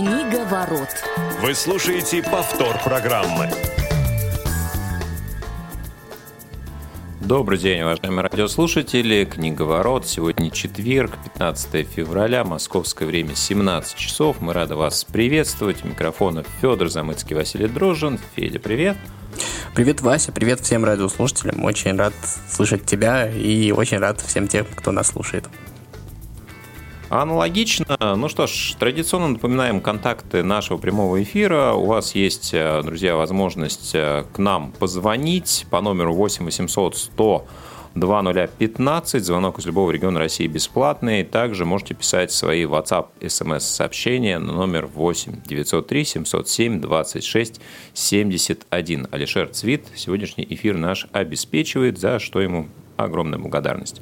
Книга ворот. Вы слушаете повтор программы. Добрый день, уважаемые радиослушатели. Книга ворот. Сегодня четверг, 15 февраля, московское время 17 часов. Мы рады вас приветствовать. У микрофона Федор Замыцкий, Василий Дрожжин. Федя, привет. Привет, Вася, привет всем радиослушателям. Очень рад слышать тебя и очень рад всем тем, кто нас слушает. Аналогично. Ну что ж, традиционно напоминаем контакты нашего прямого эфира. У вас есть, э, друзья, возможность э, к нам позвонить по номеру 8 800 100 2015. Звонок из любого региона России бесплатный. Также можете писать свои WhatsApp, SMS сообщения на номер 8 903 707 26 71. Алишер Цвит сегодняшний эфир наш обеспечивает, за что ему огромная благодарность.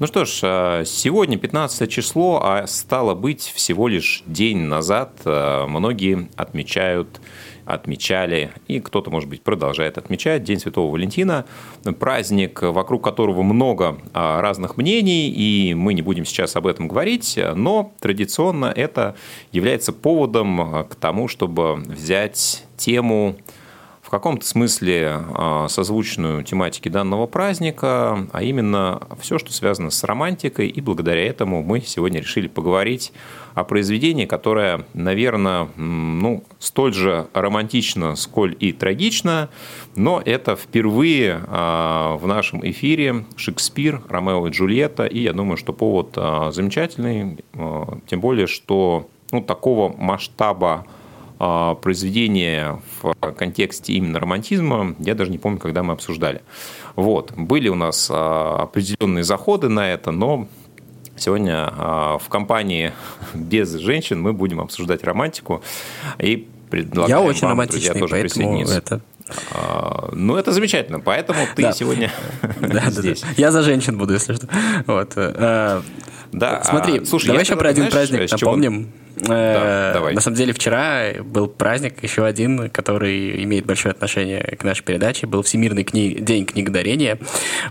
Ну что ж, а, сегодня 15 число, а стало быть всего лишь день назад а, многие отмечают отмечали, и кто-то, может быть, продолжает отмечать День Святого Валентина, праздник, вокруг которого много а, разных мнений, и мы не будем сейчас об этом говорить, но традиционно это является поводом к тому, чтобы взять тему в каком-то смысле а, созвучную тематике данного праздника, а именно все, что связано с романтикой, и благодаря этому мы сегодня решили поговорить о произведении, которое, наверное, ну, столь же романтично, сколь и трагично, но это впервые а, в нашем эфире Шекспир, Ромео и Джульетта, и я думаю, что повод а, замечательный, тем более, что ну, такого масштаба произведение в контексте именно романтизма, я даже не помню, когда мы обсуждали. Вот. Были у нас а, определенные заходы на это, но сегодня а, в компании без женщин мы будем обсуждать романтику и предлагаем Я очень вам, романтичный, друзья, тоже присоединиться. Это... Ну, это замечательно, поэтому ты да. сегодня да, здесь. Да, да. Я за женщин буду, если что. Вот. Э, да, Смотри, слушай, давай еще про один праздник напомним. Чего... Да, э, давай. На самом деле вчера был праздник, еще один, который имеет большое отношение к нашей передаче. Был Всемирный кни... день книгодарения.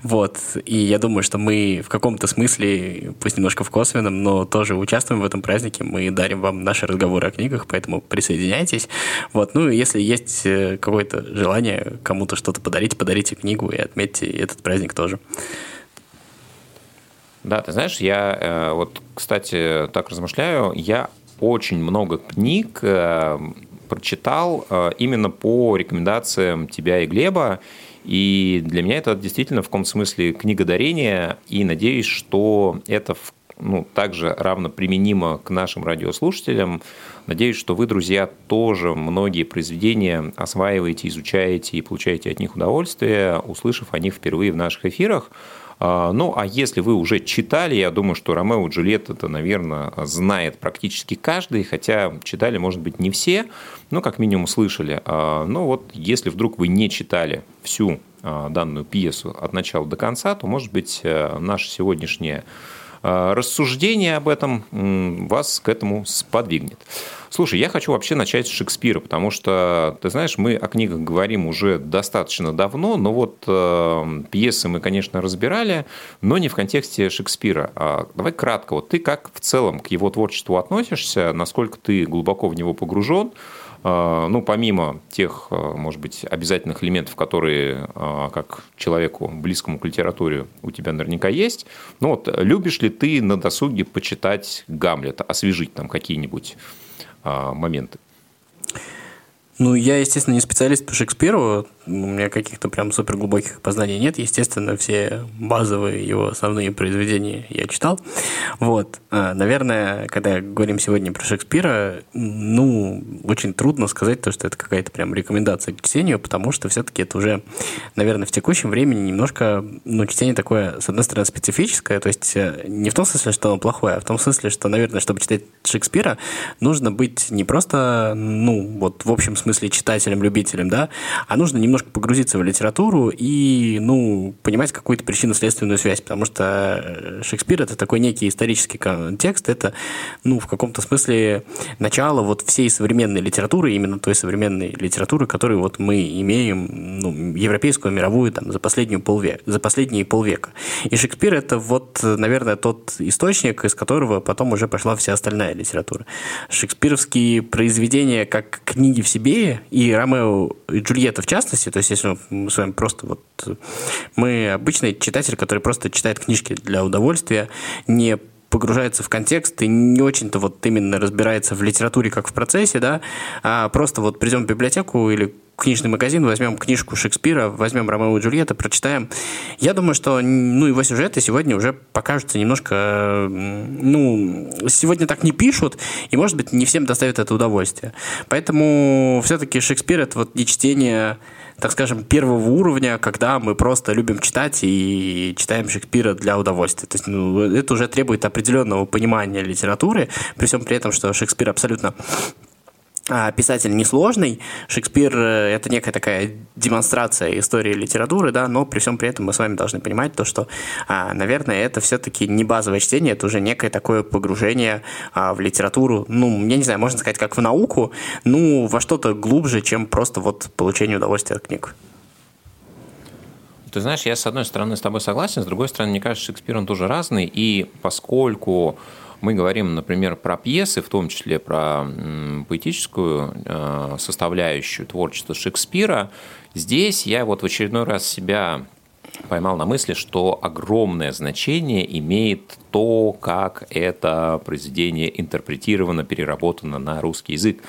Вот. И я думаю, что мы в каком-то смысле, пусть немножко в косвенном, но тоже участвуем в этом празднике. Мы дарим вам наши разговоры о книгах, поэтому присоединяйтесь. Вот. Ну, если есть э, какое-то желание кому-то что-то подарить, подарите книгу и отметьте этот праздник тоже. Да, ты знаешь, я э, вот, кстати, так размышляю, я очень много книг э, прочитал э, именно по рекомендациям тебя и Глеба. И для меня это действительно в каком смысле книга дарения. И надеюсь, что это ну, также равно применимо к нашим радиослушателям. Надеюсь, что вы, друзья, тоже многие произведения осваиваете, изучаете и получаете от них удовольствие, услышав о них впервые в наших эфирах. А, ну, а если вы уже читали, я думаю, что Ромео и Джульетта это, наверное, знает практически каждый, хотя читали, может быть, не все, но как минимум слышали. А, но вот если вдруг вы не читали всю а, данную пьесу от начала до конца, то, может быть, э, наше сегодняшнее рассуждение об этом вас к этому сподвигнет. Слушай, я хочу вообще начать с Шекспира, потому что, ты знаешь, мы о книгах говорим уже достаточно давно, но вот э, пьесы мы, конечно, разбирали, но не в контексте Шекспира. А давай кратко, вот ты как в целом к его творчеству относишься, насколько ты глубоко в него погружен, э, ну, помимо тех, э, может быть, обязательных элементов, которые, э, как человеку, близкому к литературе, у тебя наверняка есть, ну вот, любишь ли ты на досуге почитать Гамлета, освежить там какие-нибудь а, моменты. Ну, я, естественно, не специалист по Шекспиру, у меня каких-то прям супер глубоких познаний нет. Естественно, все базовые его основные произведения я читал. Вот. А, наверное, когда говорим сегодня про Шекспира, ну, очень трудно сказать то, что это какая-то прям рекомендация к чтению, потому что все-таки это уже, наверное, в текущем времени немножко, ну, чтение такое, с одной стороны, специфическое, то есть э, не в том смысле, что оно плохое, а в том смысле, что, наверное, чтобы читать Шекспира, нужно быть не просто, ну, вот в общем смысле читателем, любителем, да, а нужно немного немножко погрузиться в литературу и, ну, понимать какую-то причинно-следственную связь, потому что э, Шекспир – это такой некий исторический контекст, это, ну, в каком-то смысле начало вот всей современной литературы, именно той современной литературы, которую вот мы имеем, ну, европейскую, мировую, там, за, последнюю полвека, за последние полвека. И Шекспир – это вот, наверное, тот источник, из которого потом уже пошла вся остальная литература. Шекспировские произведения как книги в себе, и Ромео и Джульетта в частности, то есть если мы с вами просто вот... Мы обычный читатель, который просто читает книжки для удовольствия, не погружается в контекст и не очень-то вот именно разбирается в литературе как в процессе, да, а просто вот придем в библиотеку или книжный магазин, возьмем книжку Шекспира, возьмем Ромео и Джульетта, прочитаем. Я думаю, что ну, его сюжеты сегодня уже покажутся немножко... Ну, сегодня так не пишут, и, может быть, не всем доставит это удовольствие. Поэтому все-таки Шекспир — это вот не чтение так скажем, первого уровня, когда мы просто любим читать и читаем Шекспира для удовольствия. То есть ну, это уже требует определенного понимания литературы, при всем при этом, что Шекспир абсолютно писатель несложный. Шекспир э, – это некая такая демонстрация истории литературы, да, но при всем при этом мы с вами должны понимать то, что, а, наверное, это все-таки не базовое чтение, это уже некое такое погружение а, в литературу, ну, я не знаю, можно сказать, как в науку, ну, во что-то глубже, чем просто вот получение удовольствия от книг. Ты знаешь, я с одной стороны с тобой согласен, с другой стороны, мне кажется, Шекспир, он тоже разный, и поскольку мы говорим, например, про пьесы, в том числе про поэтическую э, составляющую творчества Шекспира. Здесь я вот в очередной раз себя поймал на мысли, что огромное значение имеет то, как это произведение интерпретировано, переработано на русский язык.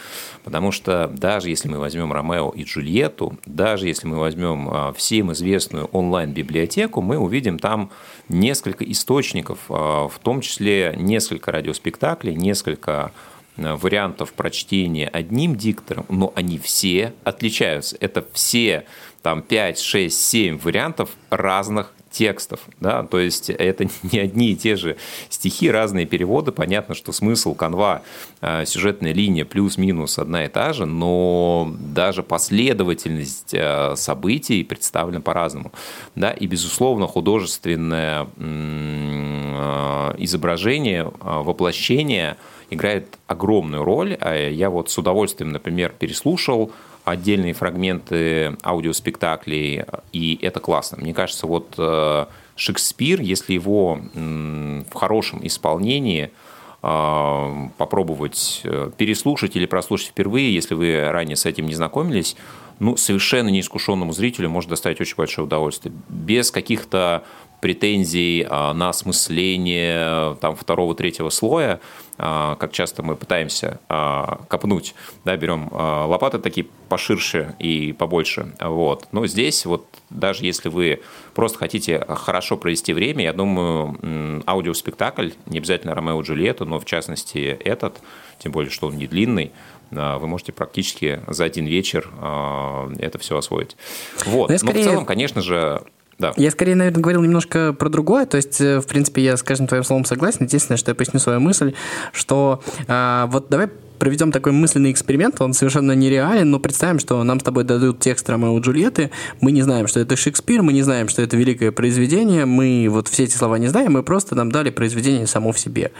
Потому что даже если мы возьмем Ромео и Джульетту, даже если мы возьмем а, всем известную онлайн-библиотеку, мы увидим там несколько источников, а, в том числе несколько радиоспектаклей, несколько а, вариантов прочтения одним диктором, но они все отличаются. Это все там 5, 6, 7 вариантов разных текстов, да, то есть это не одни и те же стихи, разные переводы, понятно, что смысл, канва, э, сюжетная линия плюс-минус одна и та же, но даже последовательность э, событий представлена по-разному, да, и, безусловно, художественное э, изображение, воплощение играет огромную роль, а я вот с удовольствием, например, переслушал отдельные фрагменты аудиоспектаклей, и это классно. Мне кажется, вот э, Шекспир, если его в хорошем исполнении э, попробовать э, переслушать или прослушать впервые, если вы ранее с этим не знакомились, ну, совершенно неискушенному зрителю может доставить очень большое удовольствие. Без каких-то претензий на осмысление там, второго, третьего слоя, как часто мы пытаемся а, копнуть, да, берем лопаты такие поширше и побольше. Вот. Но здесь вот даже если вы просто хотите хорошо провести время, я думаю, аудиоспектакль, не обязательно Ромео и Джульетта, но в частности этот, тем более, что он не длинный, вы можете практически за один вечер это все освоить. Вот. Но, скорее... Но в целом, конечно же, да. Я скорее, наверное, говорил немножко про другое. То есть, э, в принципе, я с каждым твоим словом согласен. Единственное, что я поясню свою мысль, что а, вот давай проведем такой мысленный эксперимент, он совершенно нереален, но представим, что нам с тобой дадут текст Ромео и Джульетты, мы не знаем, что это Шекспир, мы не знаем, что это великое произведение, мы вот все эти слова не знаем, мы просто нам дали произведение само в себе.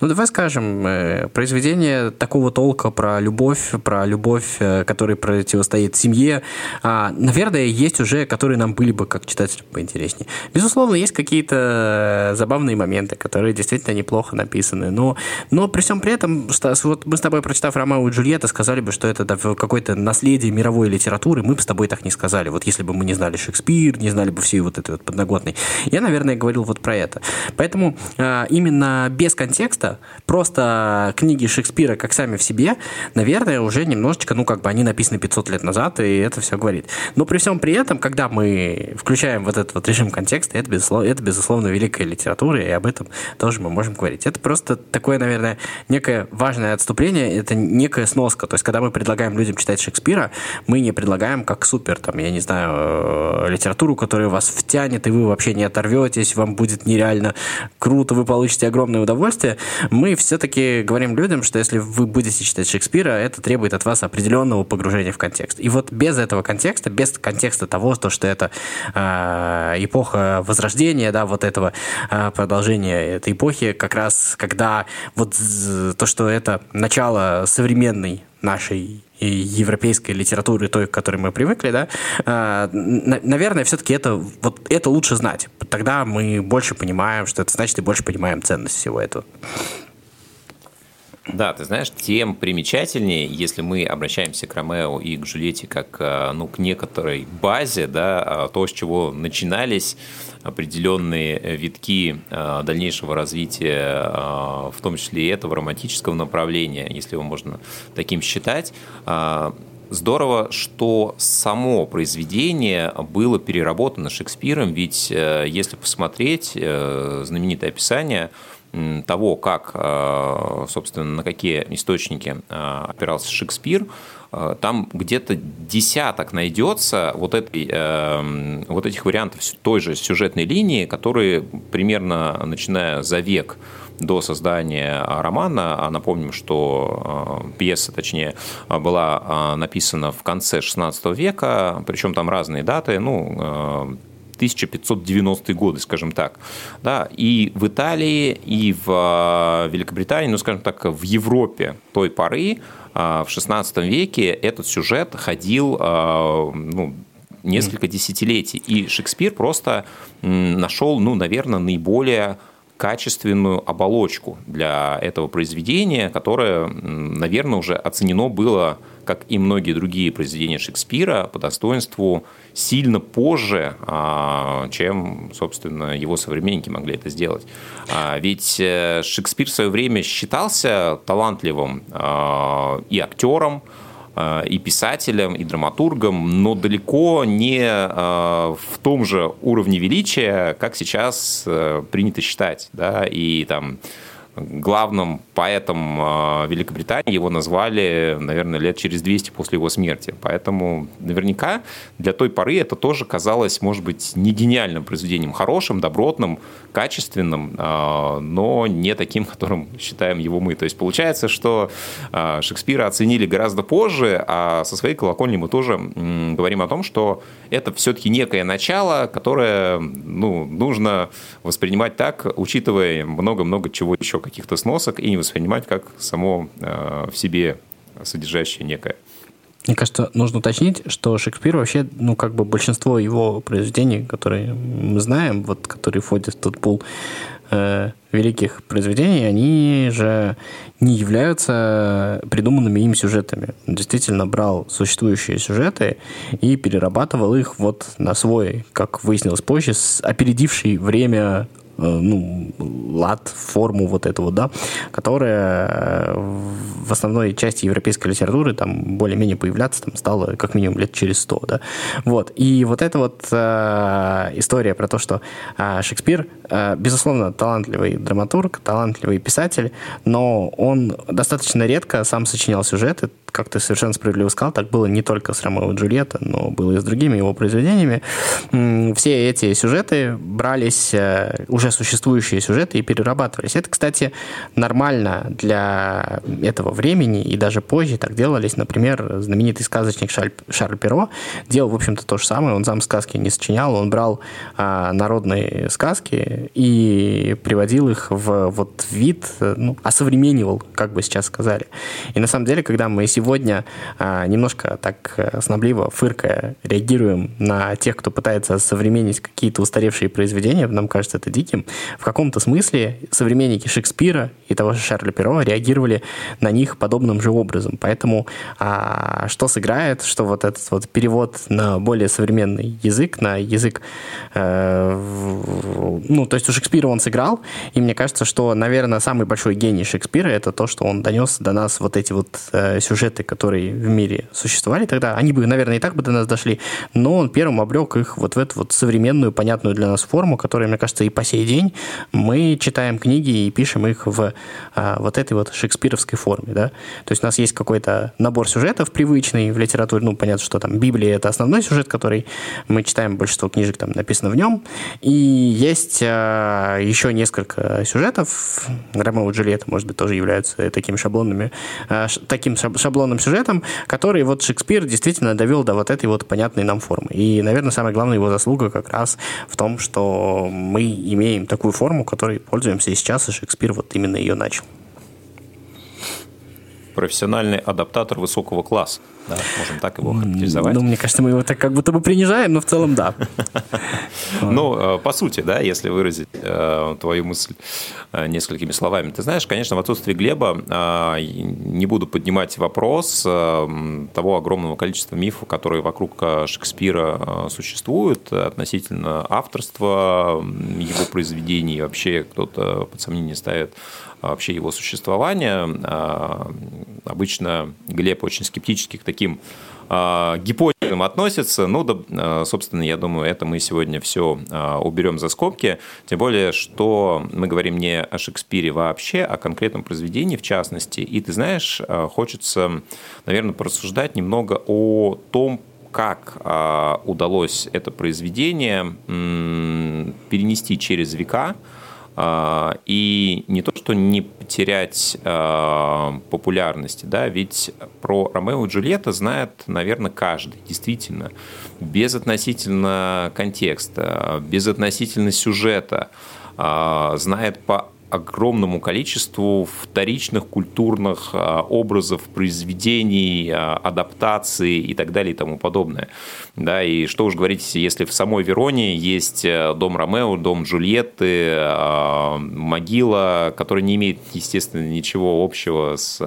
Ну, давай скажем, э, произведение такого толка про любовь, про любовь, э, которая противостоит семье, а, наверное, есть уже, которые нам были бы как читателям поинтереснее. Безусловно, есть какие-то э, забавные моменты, которые действительно неплохо написаны, но, но при всем при этом, вот мы с тобой прочитав Ромео и Джульетта, сказали бы, что это какое-то наследие мировой литературы, мы бы с тобой так не сказали. Вот если бы мы не знали Шекспир, не знали бы всей вот этой вот подноготной. Я, наверное, говорил вот про это. Поэтому э, именно без контекста, просто книги Шекспира как сами в себе, наверное, уже немножечко, ну, как бы они написаны 500 лет назад, и это все говорит. Но при всем при этом, когда мы включаем вот этот вот режим контекста, это, безусловно, это, безусловно, великая литература, и об этом тоже мы можем говорить. Это просто такое, наверное, некое важное отступление это некая сноска. То есть, когда мы предлагаем людям читать Шекспира, мы не предлагаем как супер, там, я не знаю, э, литературу, которая вас втянет, и вы вообще не оторветесь, вам будет нереально круто, вы получите огромное удовольствие. Мы все-таки говорим людям, что если вы будете читать Шекспира, это требует от вас определенного погружения в контекст. И вот без этого контекста, без контекста того, то, что это э, эпоха Возрождения, да, вот этого э, продолжения этой эпохи, как раз когда вот то, что это начало современной нашей европейской литературы, той, к которой мы привыкли, да, э, наверное, все-таки это, вот это лучше знать. Тогда мы больше понимаем, что это значит, и больше понимаем ценность всего этого. Да, ты знаешь, тем примечательнее, если мы обращаемся к Ромео и к Джульетте как э, ну, к некоторой базе, да, а то, с чего начинались определенные витки э, дальнейшего развития, э, в том числе и этого романтического направления, если его можно таким считать. Здорово, что само произведение было переработано Шекспиром, ведь если посмотреть знаменитое описание – того, как, э, собственно, на какие источники э, опирался Шекспир, э, там где-то десяток найдется вот, этой, вот этих вариантов той же сюжетной линии, которые примерно начиная за век до создания романа, а напомним, что пьеса, точнее, была написана в конце XVI века, причем там разные даты, ну, 1590-е годы, скажем так. Да, и в Италии, и в а, Великобритании, ну, скажем так, в Европе той поры, а, в 16 веке этот сюжет ходил а, ну, несколько десятилетий. И Шекспир просто нашел, ну, наверное, наиболее качественную оболочку для этого произведения, которое, наверное, уже оценено было, как и многие другие произведения Шекспира, по достоинству сильно позже, а, чем, собственно, его современники могли это сделать. А, ведь э, Шекспир в свое время считался талантливым а, и актером, и писателем, и драматургом, но далеко не в том же уровне величия, как сейчас э, принято считать. Да? И там главным поэтом а, Великобритании его назвали, наверное, лет через 200 после его смерти. Поэтому наверняка для той поры это тоже казалось, может быть, не гениальным произведением, хорошим, добротным, качественным, а, но не таким, которым считаем его мы. То есть получается, что а, Шекспира оценили гораздо позже, а со своей колокольни мы тоже говорим о том, что это все-таки некое начало, которое ну, нужно воспринимать так, учитывая много-много чего еще, каких-то сносок, и не воспринимать как само э, в себе содержащее некое. Мне кажется, нужно уточнить, что Шекспир вообще, ну, как бы большинство его произведений, которые мы знаем, вот, которые входят в тот пул э, великих произведений, они же не являются придуманными им сюжетами. Он действительно брал существующие сюжеты и перерабатывал их вот на свой, как выяснилось позже, опередивший время ну, лад, форму вот эту вот, да, которая э, в основной части европейской литературы там более-менее появляться там стало как минимум лет через сто, да. Вот. И вот эта вот э, история про то, что э, Шекспир, э, безусловно, талантливый драматург, талантливый писатель, но он достаточно редко сам сочинял сюжеты, как ты совершенно справедливо сказал, так было не только с Ромео и Джульетта, но было и с другими его произведениями. Все эти сюжеты брались, э, уже существующие сюжеты, и перерабатывались. Это, кстати, нормально для этого времени, и даже позже так делались. Например, знаменитый сказочник Шарль, Шарль Перо делал, в общем-то, то же самое. Он сам сказки не сочинял, он брал а, народные сказки и приводил их в вот вид, ну, осовременивал, как бы сейчас сказали. И на самом деле, когда мы сегодня сегодня а, немножко так э, снобливо, фыркая, реагируем на тех, кто пытается современнить какие-то устаревшие произведения, нам кажется это диким. В каком-то смысле современники Шекспира и того же Шарля Перо реагировали на них подобным же образом. Поэтому а, что сыграет, что вот этот вот перевод на более современный язык, на язык, э, ну, то есть у Шекспира он сыграл, и мне кажется, что, наверное, самый большой гений Шекспира это то, что он донес до нас вот эти вот э, сюжеты сюжеты, которые в мире существовали тогда, они бы, наверное, и так бы до нас дошли, но он первым облег их вот в эту вот современную, понятную для нас форму, которая, мне кажется, и по сей день мы читаем книги и пишем их в а, вот этой вот шекспировской форме, да. То есть у нас есть какой-то набор сюжетов привычный в литературе, ну, понятно, что там Библия — это основной сюжет, который мы читаем, большинство книжек там написано в нем, и есть а, еще несколько сюжетов, Ромео и Джульетта, может быть, тоже являются такими шаблонными, а, таким шаблонным сюжетом, который вот Шекспир действительно довел до вот этой вот понятной нам формы. И, наверное, самая главная его заслуга как раз в том, что мы имеем такую форму, которой пользуемся и сейчас, и Шекспир вот именно ее начал профессиональный адаптатор высокого класса. Да, можем так его характеризовать. Ну, мне кажется, мы его так как будто бы принижаем, но в целом да. Ну, э, по сути, да, если выразить э, твою мысль э, несколькими словами. Ты знаешь, конечно, в отсутствии Глеба не буду поднимать вопрос того огромного количества мифов, которые вокруг Шекспира существуют относительно авторства его произведений. Вообще кто-то под сомнение ставит вообще его существование. Обычно Глеб очень скептически к таким а, гипотезам относится. Ну, да, а, собственно, я думаю, это мы сегодня все а, уберем за скобки. Тем более, что мы говорим не о Шекспире вообще, а о конкретном произведении в частности. И ты знаешь, хочется, наверное, порассуждать немного о том, как удалось это произведение перенести через века, и не то, что не потерять а, популярности, да, ведь про Ромео и Джульетта знает, наверное, каждый, действительно, без относительно контекста, без относительно сюжета, а, знает по огромному количеству вторичных культурных а, образов, произведений, а, адаптаций и так далее и тому подобное. Да, и что уж говорить, если в самой Вероне есть э, дом Ромео, дом Джульетты, а, могила, которая не имеет, естественно, ничего общего с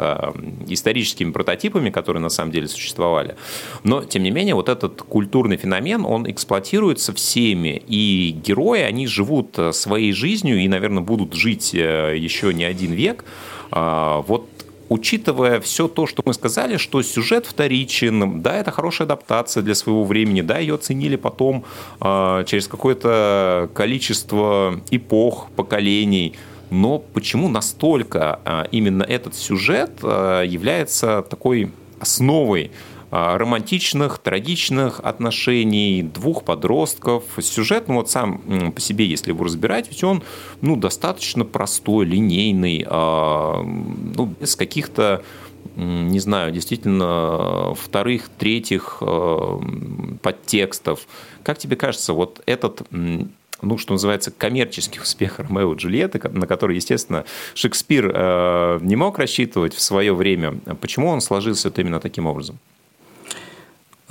историческими прототипами, которые на самом деле существовали. Но, тем не менее, вот этот культурный феномен, он эксплуатируется всеми, и герои, они живут э, своей жизнью и, наверное, будут жить еще не один век. А, вот учитывая все то, что мы сказали, что сюжет вторичен, да, это хорошая адаптация для своего времени, да, ее оценили потом э, через какое-то количество эпох, поколений, но почему настолько э, именно этот сюжет э, является такой основой а, романтичных, трагичных отношений двух подростков. Сюжет, ну вот сам по себе, если его разбирать, ведь он ну, достаточно простой, линейный, а, ну, без каких-то не знаю, действительно вторых, третьих а, подтекстов. Как тебе кажется, вот этот ну, что называется, коммерческий успех Ромео и Джульетты, на который, естественно, Шекспир не мог рассчитывать в свое время. Почему он сложился вот именно таким образом?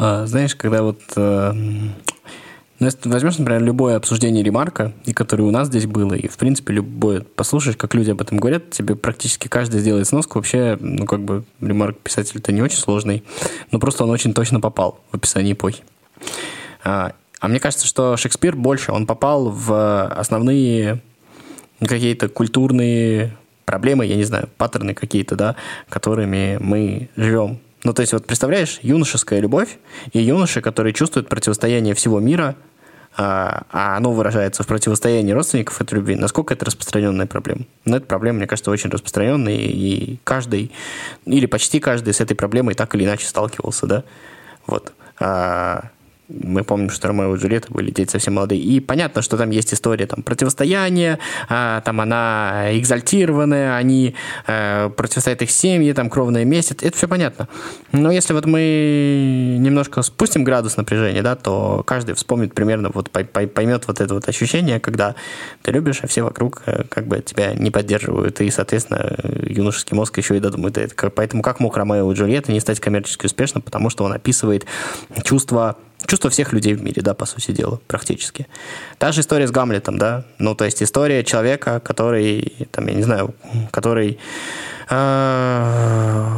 А, знаешь, когда вот... Э, ну, если возьмешь, например, любое обсуждение ремарка, и которое у нас здесь было, и, в принципе, любое, послушаешь, как люди об этом говорят, тебе практически каждый сделает сноску. Вообще, ну, как бы, ремарк писатель-то не очень сложный, но просто он очень точно попал в описание эпохи. А, а мне кажется, что Шекспир больше, он попал в основные какие-то культурные проблемы, я не знаю, паттерны какие-то, да, которыми мы живем ну, то есть, вот представляешь, юношеская любовь и юноши, которые чувствуют противостояние всего мира, а, а оно выражается в противостоянии родственников этой любви, насколько это распространенная проблема? Ну, эта проблема, мне кажется, очень распространенная, и каждый, или почти каждый с этой проблемой так или иначе сталкивался, да? Вот. А, мы помним, что Ромео и Джульетта были дети совсем молодые. И понятно, что там есть история там, противостояния, а, там она экзальтированная, они а, противостоят их семьи, там кровная месть, это, все понятно. Но если вот мы немножко спустим градус напряжения, да, то каждый вспомнит примерно, вот поймет вот это вот ощущение, когда ты любишь, а все вокруг э, как бы тебя не поддерживают, и, соответственно, юношеский мозг еще и додумает это. Поэтому как мог Ромео и Джульетта не стать коммерчески успешным? Потому что он описывает чувства чувство всех людей в мире, да, по сути дела, практически. Та же история с Гамлетом, да, ну, то есть история человека, который, там, я не знаю, который э,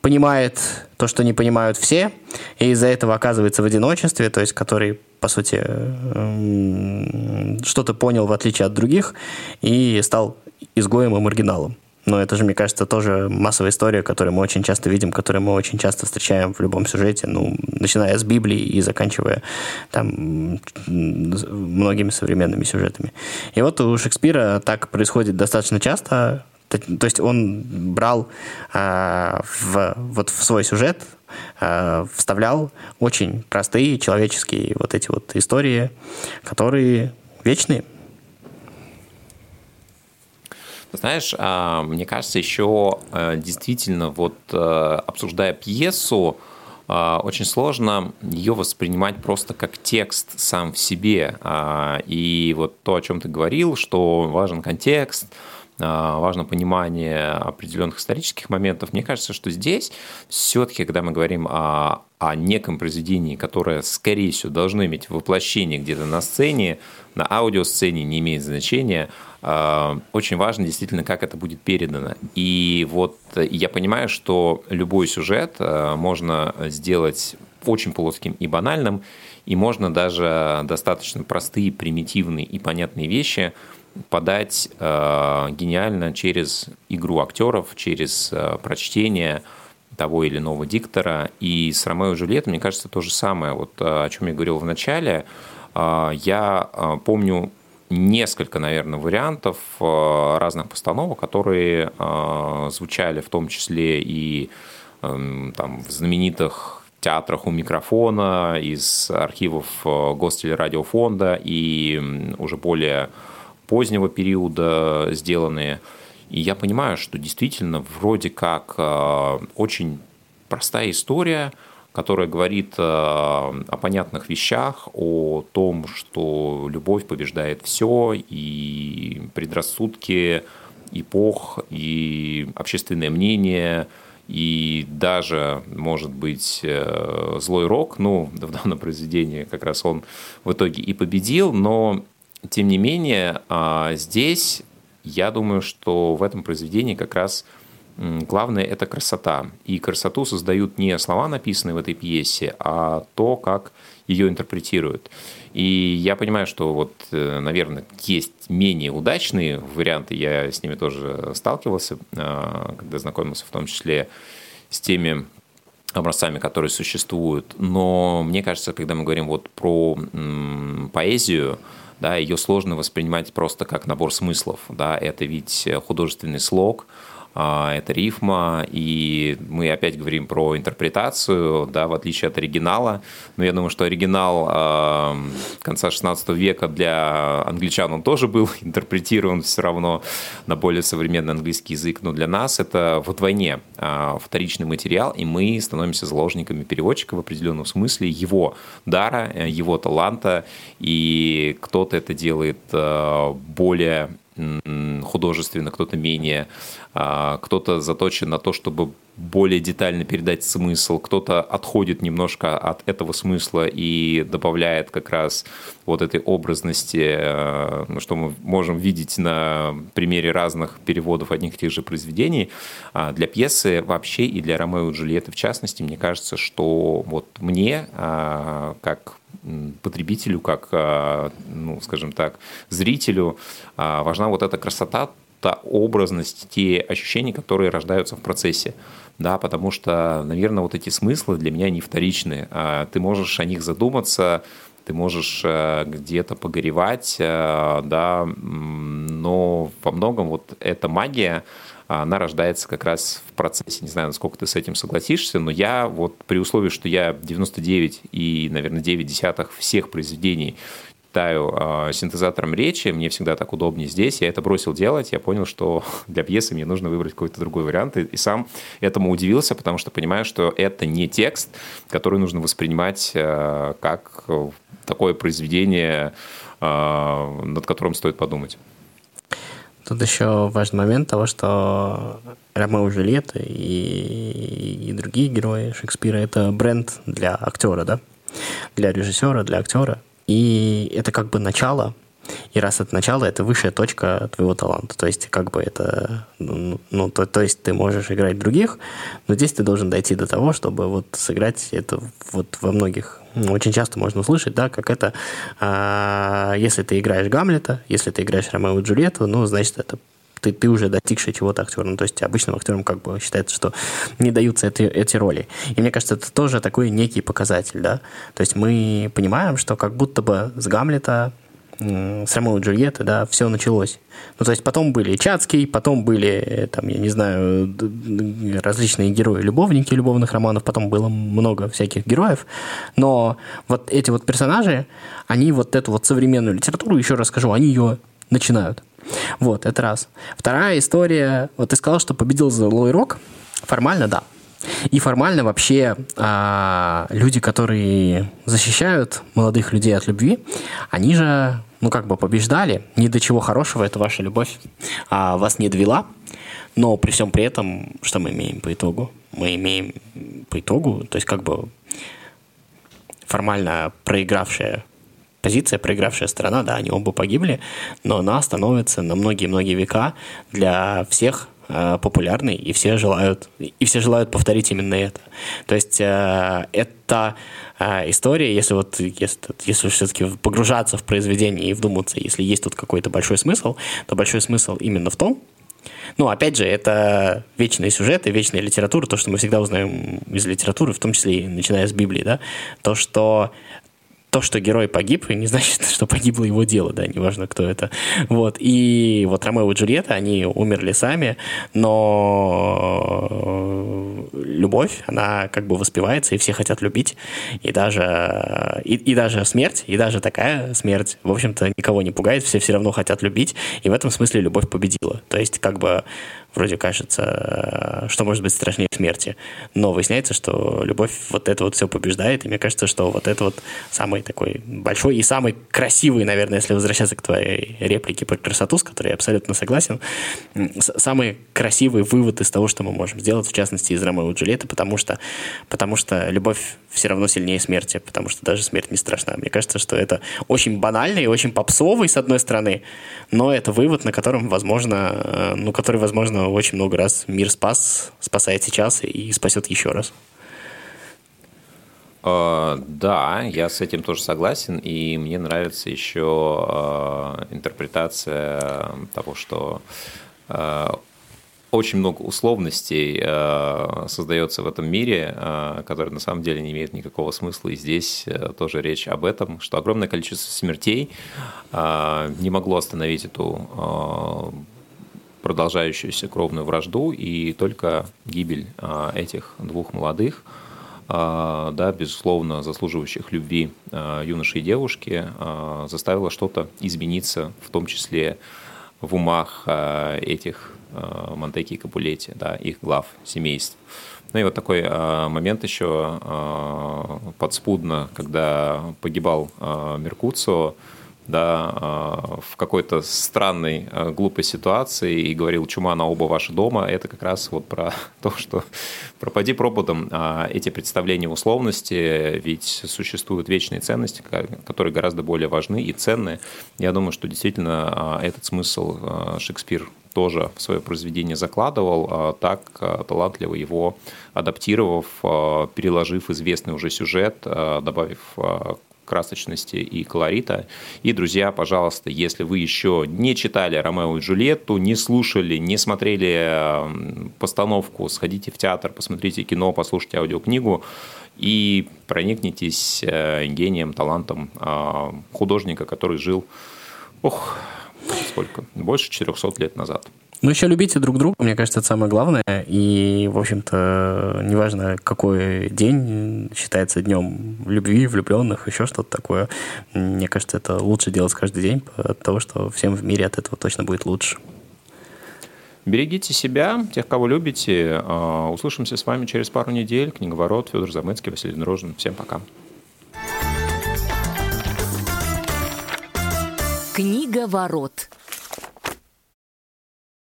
понимает то, что не понимают все, и из-за этого оказывается в одиночестве, то есть который, по сути, э, что-то понял в отличие от других и стал изгоем и маргиналом. Но это же, мне кажется, тоже массовая история, которую мы очень часто видим, которую мы очень часто встречаем в любом сюжете, ну, начиная с Библии и заканчивая там многими современными сюжетами. И вот у Шекспира так происходит достаточно часто, то есть он брал э, в, вот в свой сюжет, э, вставлял очень простые человеческие вот эти вот истории, которые вечные. Знаешь, а, мне кажется, еще э, действительно, вот э, обсуждая пьесу, а, очень сложно ее воспринимать просто как текст сам в себе. А, и вот то, о чем ты говорил, что важен контекст, важно понимание определенных исторических моментов. Мне кажется, что здесь все-таки, когда мы говорим о, о неком произведении, которое, скорее всего, должно иметь воплощение где-то на сцене, на аудиосцене, не имеет значения, а, очень важно действительно, как это будет передано. И вот я понимаю, что любой сюжет а, можно сделать очень плоским и банальным, и можно даже достаточно простые, примитивные и понятные вещи подать э, гениально через игру актеров, через э, прочтение того или иного диктора. И с Ромео и Джульеттой, мне кажется, то же самое. Вот о чем я говорил в начале. Э, я помню несколько, наверное, вариантов э, разных постановок, которые э, звучали в том числе и эм, там, в знаменитых театрах у микрофона, из архивов э, Гостелерадиофонда и уже более позднего периода сделанные. И я понимаю, что действительно вроде как очень простая история – которая говорит э, о понятных вещах, о том, что любовь побеждает все, и предрассудки эпох, и общественное мнение, и даже, может быть, э, злой рок, ну, в данном произведении как раз он в итоге и победил, но, тем не менее, а, здесь я думаю, что в этом произведении как раз главное – это красота. И красоту создают не слова, написанные в этой пьесе, а то, как ее интерпретируют. И я понимаю, что вот, э, наверное, есть менее удачные варианты, я с ними тоже сталкивался, а, когда знакомился в том числе с теми образцами, которые существуют. Но мне кажется, когда мы говорим вот про поэзию, да, ее сложно воспринимать просто как набор смыслов. Да, это ведь художественный слог, это рифма, и мы опять говорим про интерпретацию, да, в отличие от оригинала. Но я думаю, что оригинал э, конца 16 века для англичан он тоже был интерпретирован все равно на более современный английский язык, но для нас это вдвойне э, вторичный материал, и мы становимся заложниками переводчика в определенном смысле, его дара, его таланта, и кто-то это делает э, более художественно, кто-то менее, а, кто-то заточен на то, чтобы более детально передать смысл, кто-то отходит немножко от этого смысла и добавляет как раз вот этой образности, э, ну, что мы можем видеть на примере разных переводов одних и тех же произведений. А для пьесы вообще и для Ромео и Джульетты в частности, мне кажется, что вот мне, а, как потребителю, как, а, ну, скажем так, зрителю важна вот эта красота, та образность, те ощущения, которые рождаются в процессе да, потому что, наверное, вот эти смыслы для меня не вторичны. А ты можешь о них задуматься, ты можешь э, где-то погоревать, э, да, но во многом вот эта магия, она рождается как раз в процессе. Не знаю, насколько ты с этим согласишься, но я вот при условии, что я 99 и, наверное, 9 десятых всех произведений читаю э, синтезатором речи, мне всегда так удобнее здесь. Я это бросил делать, я понял, что для пьесы мне нужно выбрать какой-то другой вариант, и, и сам этому удивился, потому что понимаю, что это не текст, который нужно воспринимать э, как такое произведение, э, над которым стоит подумать. Тут еще важный момент того, что Ромео и Джульетта и, и другие герои Шекспира – это бренд для актера, да? Для режиссера, для актера. И это как бы начало, и раз это начало, это высшая точка твоего таланта. То есть, как бы это... Ну, ну то, то есть, ты можешь играть других, но здесь ты должен дойти до того, чтобы вот сыграть это вот во многих... Очень часто можно услышать, да, как это... А, если ты играешь Гамлета, если ты играешь Ромео и Джульетту, ну, значит, это ты, ты уже достигший чего-то актер. Ну, то есть обычным актерам как бы считается, что не даются эти, эти роли. И мне кажется, это тоже такой некий показатель, да. То есть мы понимаем, что как будто бы с Гамлета с Ромео и Джульетты, да, все началось. Ну, то есть потом были Чацкий, потом были, там, я не знаю, различные герои-любовники любовных романов, потом было много всяких героев, но вот эти вот персонажи, они вот эту вот современную литературу, еще раз скажу, они ее начинают. Вот, это раз. Вторая история, вот ты сказал, что победил злой рок, формально, да, и формально вообще а, люди, которые защищают молодых людей от любви, они же, ну как бы побеждали. Ни до чего хорошего это ваша любовь а, вас не довела. Но при всем при этом, что мы имеем по итогу? Мы имеем по итогу, то есть как бы формально проигравшая позиция, проигравшая сторона, да, они оба погибли, но она становится на многие-многие века для всех Э, популярный, и все желают, и все желают повторить именно это. То есть э, это э, история, если вот если, если все-таки погружаться в произведение и вдуматься, если есть тут какой-то большой смысл, то большой смысл именно в том, ну, опять же, это вечные сюжеты, вечная литература, то, что мы всегда узнаем из литературы, в том числе и начиная с Библии, да, то, что то, что герой погиб, не значит, что погибло его дело, да, неважно, кто это. Вот, и вот Ромео и Джульетта, они умерли сами, но любовь, она как бы воспевается, и все хотят любить, и даже, и, и даже смерть, и даже такая смерть, в общем-то, никого не пугает, все все равно хотят любить, и в этом смысле любовь победила. То есть, как бы, вроде кажется, что может быть страшнее смерти. Но выясняется, что любовь вот это вот все побеждает, и мне кажется, что вот это вот самый такой большой и самый красивый, наверное, если возвращаться к твоей реплике про красоту, с которой я абсолютно согласен, самый красивый вывод из того, что мы можем сделать, в частности, из Ромео и Джульетты, потому что, потому что любовь все равно сильнее смерти, потому что даже смерть не страшна. Мне кажется, что это очень банальный и очень попсовый, с одной стороны, но это вывод, на котором, возможно, э, ну, который, возможно, очень много раз мир спас, спасает сейчас и спасет еще раз. Uh, да, я с этим тоже согласен, и мне нравится еще uh, интерпретация того, что uh, очень много условностей создается в этом мире, которые на самом деле не имеют никакого смысла. И здесь тоже речь об этом, что огромное количество смертей не могло остановить эту продолжающуюся кровную вражду, и только гибель э, этих двух молодых э, да, безусловно, заслуживающих любви э, юноши и девушки, заставила что-то измениться, в том числе в умах этих Монтеки и Капулетти, да, их глав семейств. Ну и вот такой э, момент еще э, подспудно, когда погибал э, Меркуцио, да, э, в какой-то странной, э, глупой ситуации и говорил «чума на оба ваши дома», это как раз вот про то, что пропади пропадом а эти представления условности, ведь существуют вечные ценности, которые гораздо более важны и ценные. Я думаю, что действительно а, этот смысл Шекспир тоже в свое произведение закладывал, а так а, талантливо его адаптировав, а, переложив известный уже сюжет, добавив красочности и колорита. И, друзья, пожалуйста, если вы еще не читали «Ромео и Джульетту», не слушали, не смотрели постановку, сходите в театр, посмотрите кино, послушайте аудиокнигу и проникнитесь э, гением, талантом художника, который жил ох, сколько? Больше 400 лет назад. Ну, еще любите друг друга, мне кажется, это самое главное. И, в общем-то, неважно, какой день считается днем любви, влюбленных, еще что-то такое. Мне кажется, это лучше делать каждый день, от того, что всем в мире от этого точно будет лучше. Берегите себя, тех, кого любите. А, услышимся с вами через пару недель. Книговорот Федор Замыцкий, Василий Дрожин. Всем пока. Книговорот.